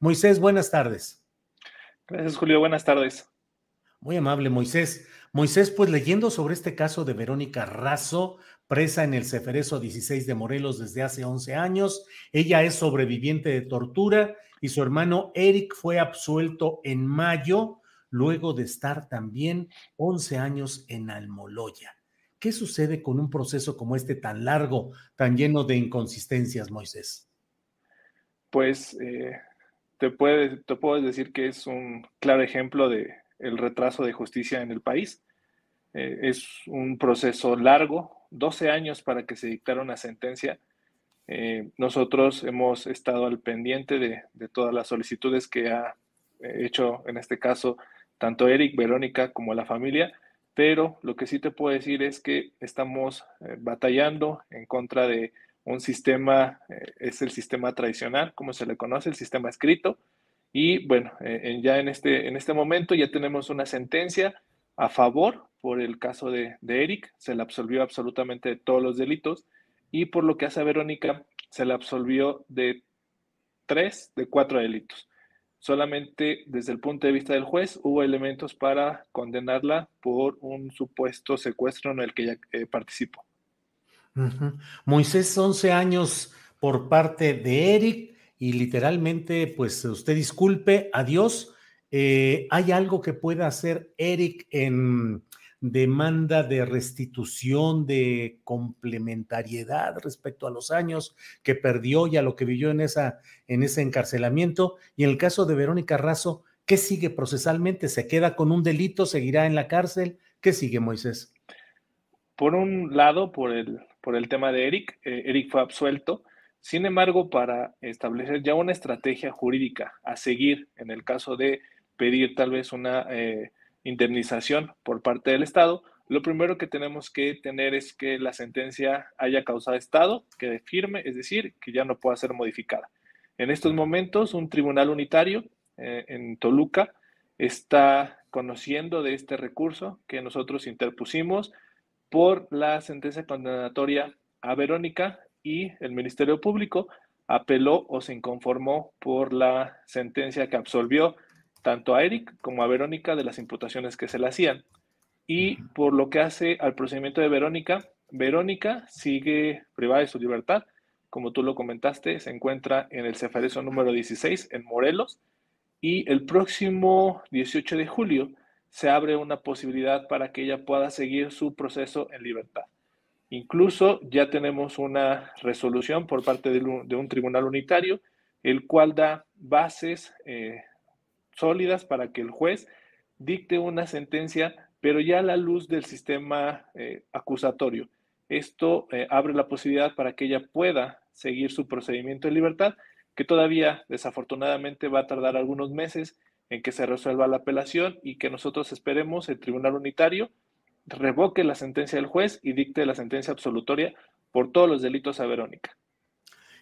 Moisés, buenas tardes. Gracias, Julio. Buenas tardes. Muy amable, Moisés. Moisés, pues leyendo sobre este caso de Verónica Razo, presa en el Ceferezo 16 de Morelos desde hace 11 años. Ella es sobreviviente de tortura y su hermano Eric fue absuelto en mayo, luego de estar también 11 años en Almoloya. ¿Qué sucede con un proceso como este tan largo, tan lleno de inconsistencias, Moisés? Pues eh, te, puede, te puedo decir que es un claro ejemplo de el retraso de justicia en el país. Eh, es un proceso largo, 12 años para que se dictara una sentencia. Eh, nosotros hemos estado al pendiente de, todas las solicitudes que ha eh, hecho, en este caso, tanto Eric, Verónica como la familia, pero lo que sí te puedo decir es que estamos eh, batallando en contra de un sistema, es el sistema tradicional, como se le conoce, el sistema escrito, y bueno, ya en este, en este momento ya tenemos una sentencia a favor por el caso de, Eric, se le absolvió absolutamente de todos los delitos y por lo que hace a Verónica, se le absolvió de tres de cuatro delitos. Solamente desde el punto de vista del juez hubo elementos para condenarla por un supuesto secuestro en el que ella eh, participó. Moisés, 11 años por parte de Eric y literalmente, pues usted disculpe, adiós. Eh, ¿Hay algo que pueda hacer Eric en demanda de restitución, de complementariedad respecto a los años que perdió y a lo que vivió en, esa, en ese encarcelamiento. Y en el caso de Verónica Razo, ¿qué sigue procesalmente? ¿Se queda con un delito? ¿Seguirá en la cárcel? ¿Qué sigue, Moisés? Por un lado, por el, por el tema de Eric, eh, Eric fue absuelto. Sin embargo, para establecer ya una estrategia jurídica a seguir en el caso de pedir tal vez una eh, indemnización por parte del Estado, lo primero que tenemos que tener es que la sentencia haya causado Estado, quede firme, es decir, que ya no pueda ser modificada. En estos momentos, un tribunal unitario eh, en Toluca está conociendo de este recurso que nosotros interpusimos por la sentencia condenatoria a Verónica y el Ministerio Público apeló o se inconformó por la sentencia que absolvió tanto a Eric como a Verónica de las imputaciones que se le hacían. Y por lo que hace al procedimiento de Verónica, Verónica sigue privada de su libertad. Como tú lo comentaste, se encuentra en el Cefareso número 16 en Morelos. Y el próximo 18 de julio se abre una posibilidad para que ella pueda seguir su proceso en libertad. Incluso ya tenemos una resolución por parte de un, tribunal unitario, el cual da bases eh, sólidas para que el juez dicte una sentencia, pero ya a la luz del sistema eh, acusatorio. Esto eh, abre la posibilidad para que ella pueda seguir su procedimiento de libertad, que todavía desafortunadamente va a tardar algunos meses en que se resuelva la apelación y que nosotros esperemos el tribunal unitario revoque la sentencia del juez y dicte la sentencia absolutoria por todos los delitos a Verónica.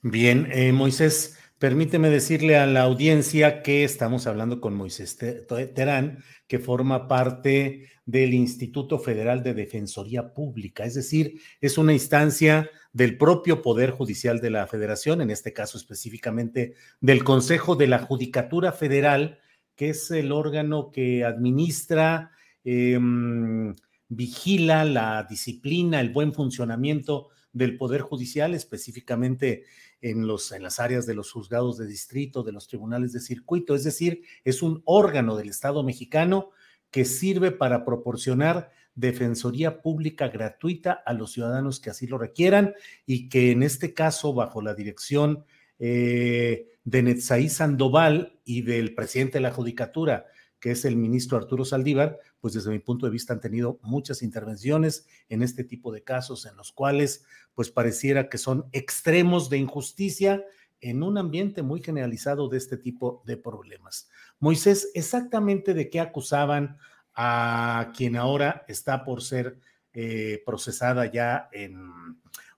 Bien, eh, Moisés, Permíteme decirle a la audiencia que estamos hablando con Moisés Terán, que forma parte del Instituto Federal de Defensoría Pública, es decir, es una instancia del propio Poder Judicial de la Federación, en este caso específicamente del Consejo de la Judicatura Federal, que es el órgano que administra, em, vigila la disciplina, el buen funcionamiento del Poder Judicial, específicamente en, los, en las áreas de los juzgados de distrito, de los tribunales de circuito, es decir, es un órgano del Estado mexicano que sirve para proporcionar defensoría pública gratuita a los ciudadanos que así lo requieran y que en este caso, bajo la dirección eh, de Netzaí Sandoval y del presidente de la Judicatura, que es el ministro Arturo Saldívar, pues desde mi punto de vista han tenido muchas intervenciones en este tipo de casos en los cuales pues pareciera que son extremos de injusticia en un ambiente muy generalizado de este tipo de problemas. Moisés, exactamente de qué acusaban a quien ahora está por ser eh, procesada ya en,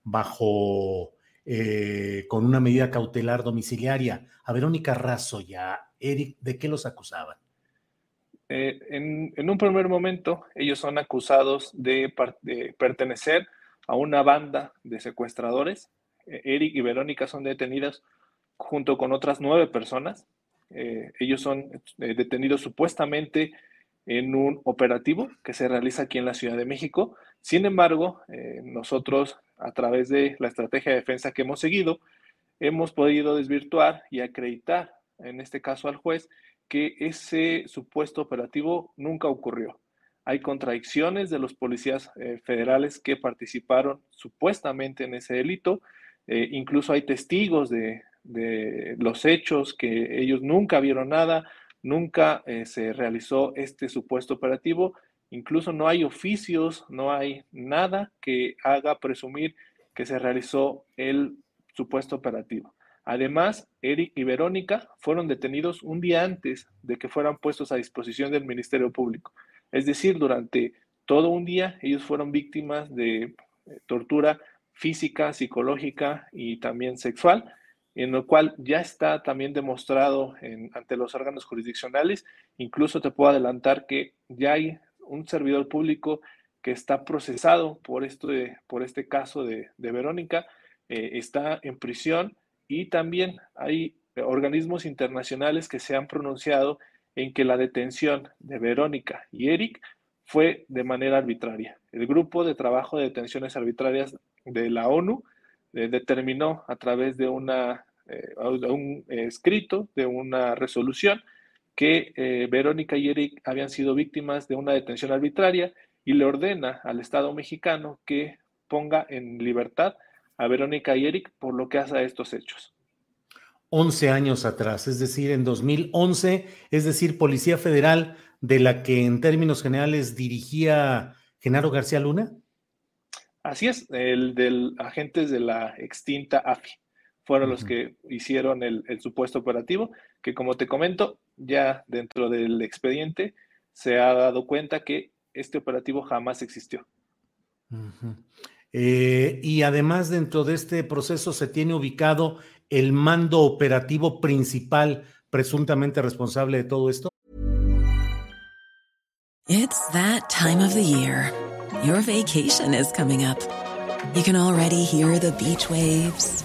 bajo eh, con una medida cautelar domiciliaria. A Verónica Razo ya, Eric, ¿de qué los acusaban? Eh, en, un primer momento, ellos son acusados de, pertenecer a una banda de secuestradores. Eh, Eric y Verónica son detenidos junto con otras nueve personas. Ellos son detenidos supuestamente en un operativo que se realiza aquí en la Ciudad de México. Sin embargo, nosotros, a través de la estrategia de defensa que hemos seguido, hemos podido desvirtuar y acreditar, en este caso al juez, que ese supuesto operativo nunca ocurrió. Hay contradicciones de los policías eh, federales que participaron supuestamente en ese delito. Eh, incluso hay testigos de, los hechos que ellos nunca vieron nada, nunca eh, se realizó este supuesto operativo. Incluso no hay oficios, no hay nada que haga presumir que se realizó el supuesto operativo. Además, Eric y Verónica fueron detenidos un día antes de que fueran puestos a disposición del Ministerio Público. Es decir, durante todo un día ellos fueron víctimas de eh, tortura física, psicológica y también sexual, en lo cual ya está también demostrado ante los órganos jurisdiccionales. Incluso te puedo adelantar que ya hay un servidor público que está procesado por, esto por este caso de, Verónica, eh, está en prisión y también hay organismos internacionales que se han pronunciado en que la detención de Verónica y Eric fue de manera arbitraria. El grupo de trabajo de detenciones arbitrarias de la ONU eh, determinó a través de, una, eh, un escrito, de una resolución, que eh, Verónica y Eric habían sido víctimas de una detención arbitraria y le ordena al Estado mexicano que ponga en libertad a Verónica y Eric por lo que hace a estos hechos. 11 años atrás, es decir, en 2011, es decir, Policía Federal de la que en términos generales dirigía Genaro García Luna. Así es, el del agentes de la extinta AFI fueron los que hicieron el, supuesto operativo, que como te comento, ya dentro del expediente se ha dado cuenta que este operativo jamás existió. Eh, y además dentro de este proceso se tiene ubicado el mando operativo principal presuntamente responsable de todo esto. It's that time of the year. Your vacation is coming up. You can already hear the beach waves,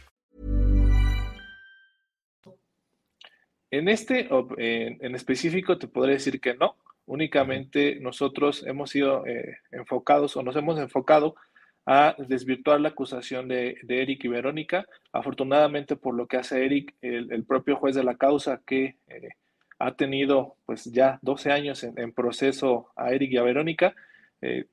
En este, en específico, te podré decir que no. Únicamente nosotros hemos sido eh, enfocados o nos hemos enfocado a desvirtuar la acusación de, Eric y Verónica. Afortunadamente, por lo que hace Eric, el, propio juez de la causa que eh, ha tenido pues ya 12 años en, proceso a Eric y a Verónica, eh,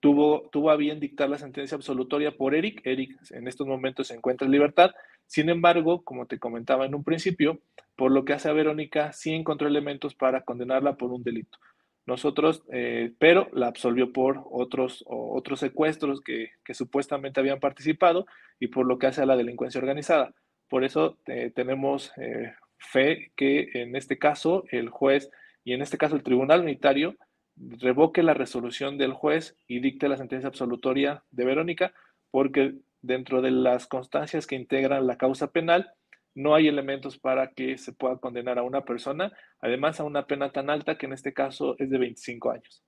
tuvo, tuvo a bien dictar la sentencia absolutoria por Eric. Eric en estos momentos se encuentra en libertad. Sin embargo, como te comentaba en un principio, por lo que hace a Verónica, sí encontró elementos para condenarla por un delito. Nosotros, eh, pero la absolvió por otros, otros secuestros que, supuestamente habían participado y por lo que hace a la delincuencia organizada. Por eso eh, tenemos eh, fe que en este caso el juez y en este caso el Tribunal Unitario revoque la resolución del juez y dicte la sentencia absolutoria de Verónica, porque dentro de las constancias que integran la causa penal, no hay elementos para que se pueda condenar a una persona, además a una pena tan alta que en este caso es de 25 años.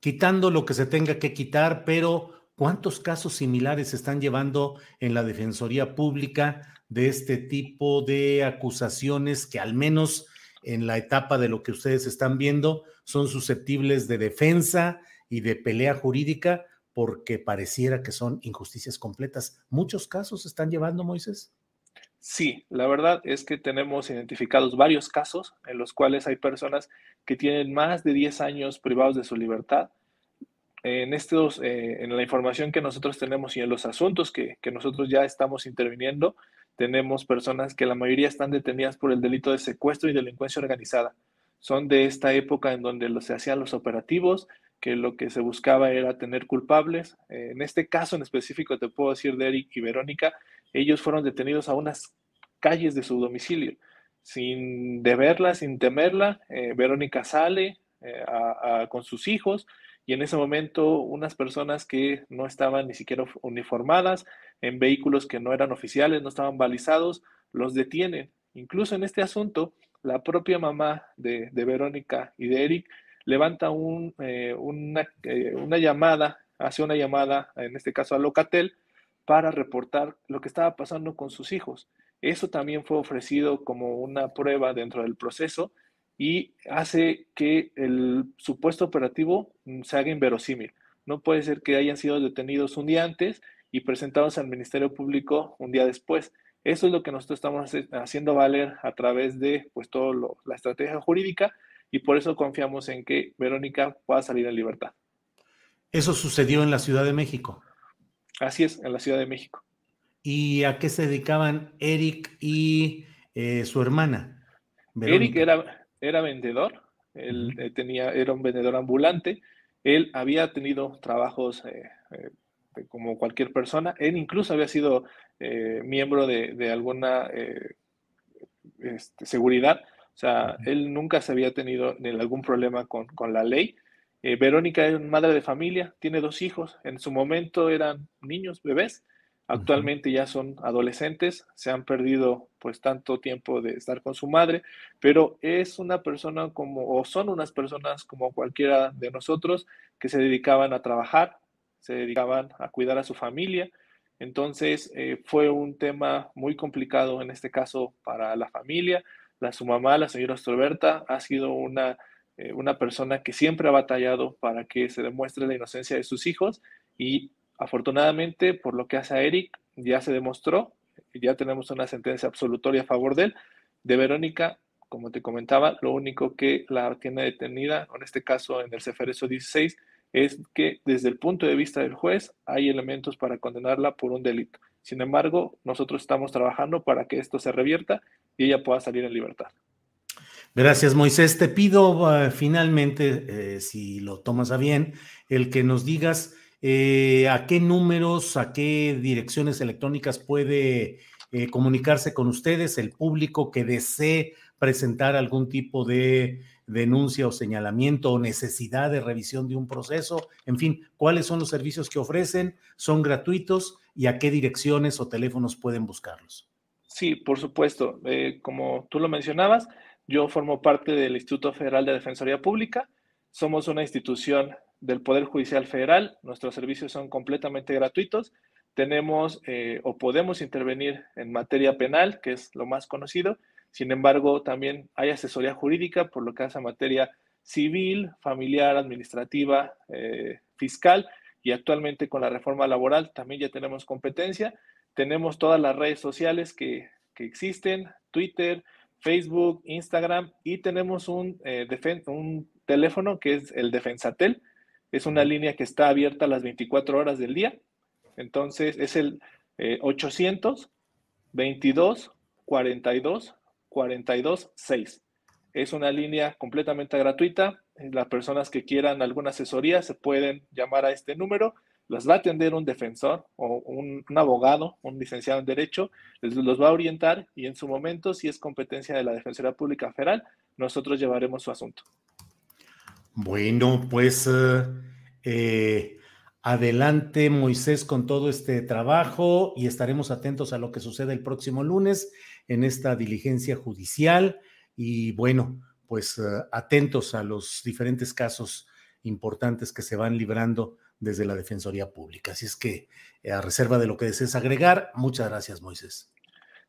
Quitando lo que se tenga que quitar, pero ¿cuántos casos similares se están llevando en la Defensoría Pública de este tipo de acusaciones que al menos en la etapa de lo que ustedes están viendo son susceptibles de defensa y de pelea jurídica porque pareciera que son injusticias completas? ¿Muchos casos se están llevando, Moisés? Sí, la verdad es que tenemos identificados varios casos en los cuales hay personas que tienen más de 10 años privados de su libertad. En, estos, eh, en la información que nosotros tenemos y en los asuntos que, que nosotros ya estamos interviniendo, tenemos personas que la mayoría están detenidas por el delito de secuestro y delincuencia organizada. Son de esta época en donde se hacían los operativos, que lo que se buscaba era tener culpables. Eh, en este caso en específico, te puedo decir de Eric y Verónica, ellos fueron detenidos a unas calles de su domicilio. Sin deberla, sin temerla, eh, Verónica sale eh, con sus hijos y en ese momento unas personas que no estaban ni siquiera uniformadas, en vehículos que no eran oficiales, no estaban balizados, los detienen. Incluso en este asunto, la propia mamá de, Verónica y de Eric levanta un, eh, una, llamada, hace una llamada, en este caso a Locatel, para reportar lo que estaba pasando con sus hijos. Eso también fue ofrecido como una prueba dentro del proceso y hace que el supuesto operativo se haga inverosímil. No puede ser que hayan sido detenidos un día antes y presentados al Ministerio Público un día después. Eso es lo que nosotros estamos haciendo valer a través de pues todo la estrategia jurídica y por eso confiamos en que Verónica pueda salir en libertad. Eso sucedió en la Ciudad de México. Así es, en la Ciudad de México. ¿Y a qué se dedicaban Eric y eh, su hermana? Eric era, era vendedor, él eh, tenía, era un vendedor ambulante, él había tenido trabajos eh, como cualquier persona, él incluso había sido miembro de, alguna este, seguridad, o sea, él nunca se había tenido algún problema con, con la ley, eh, Verónica es madre de familia, tiene dos hijos. En su momento eran niños, bebés. Actualmente ya son adolescentes, se han perdido pues tanto tiempo de estar con su madre, pero es una persona como, o son unas personas como cualquiera de nosotros que se dedicaban a trabajar, se dedicaban a cuidar a su familia. Entonces eh, fue un tema muy complicado en este caso para la familia. La, su mamá, la señora Astroberta, ha sido una eh, una persona que siempre ha batallado para que se demuestre la inocencia de sus hijos y afortunadamente por lo que hace a Eric ya se demostró, ya tenemos una sentencia absolutoria a favor de él. De Verónica, como te comentaba, lo único que la tiene detenida, en este caso en el Ceferezo 16, es que desde el punto de vista del juez hay elementos para condenarla por un delito. Sin embargo, nosotros estamos trabajando para que esto se revierta y ella pueda salir en libertad. Gracias, Moisés. Te pido eh, finalmente, eh, si lo tomas a bien, el que nos digas eh, a qué números, a qué direcciones electrónicas puede comunicarse con ustedes, el público que desee presentar algún tipo de denuncia o señalamiento o necesidad de revisión de un proceso, en fin, cuáles son los servicios que ofrecen, son gratuitos y a qué direcciones o teléfonos pueden buscarlos. Sí, por supuesto. como tú lo mencionabas, yo formo parte del Instituto Federal de Defensoría Pública. Somos una institución del Poder Judicial Federal. Nuestros servicios son completamente gratuitos. Tenemos eh, o podemos intervenir en materia penal, que es lo más conocido. Sin embargo, también hay asesoría jurídica por lo que hace a materia civil, familiar, administrativa, eh, fiscal y actualmente con la reforma laboral también ya tenemos competencia. Tenemos todas las redes sociales que, que existen, Twitter, Facebook, Instagram y tenemos un, eh, un teléfono que es el Defensatel. Es una línea que está abierta las 24 horas del día. Entonces es el 800 22 42 42 6. Es una línea completamente gratuita eh, las personas que quieran alguna asesoría se pueden llamar a este número, las va a atender un defensor o un, abogado, un licenciado en Derecho, les, los va a orientar y en su momento, si es competencia de la Defensoría Pública Federal, nosotros llevaremos su asunto. Bueno, pues eh, eh, adelante Moisés con todo este trabajo y estaremos atentos a lo que sucede el próximo lunes en esta diligencia judicial y bueno, pues eh, atentos a los diferentes casos importantes que se van librando desde la Defensoría Pública. Así es que, a reserva de lo que desees agregar, muchas gracias, Moisés.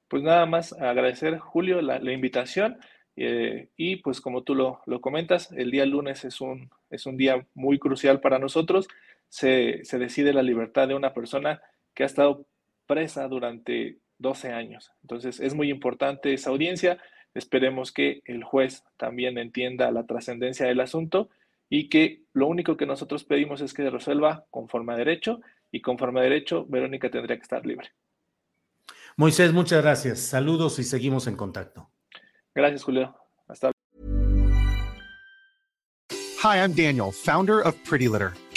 Pues nada más agradecer, Julio, la, invitación. Eh, y pues como tú lo, comentas, el día lunes es un, es un día muy crucial para nosotros. Se, se decide la libertad de una persona que ha estado presa durante 12 años. Entonces es muy importante esa audiencia. Esperemos que el juez también entienda la trascendencia del asunto y que lo único que nosotros pedimos es que resuelva conforme a derecho y conforme a derecho Verónica tendría que estar libre. Moisés, muchas gracias. Saludos y seguimos en contacto. Gracias, Julio. Hasta Hi, I'm Daniel, founder of Pretty Litter.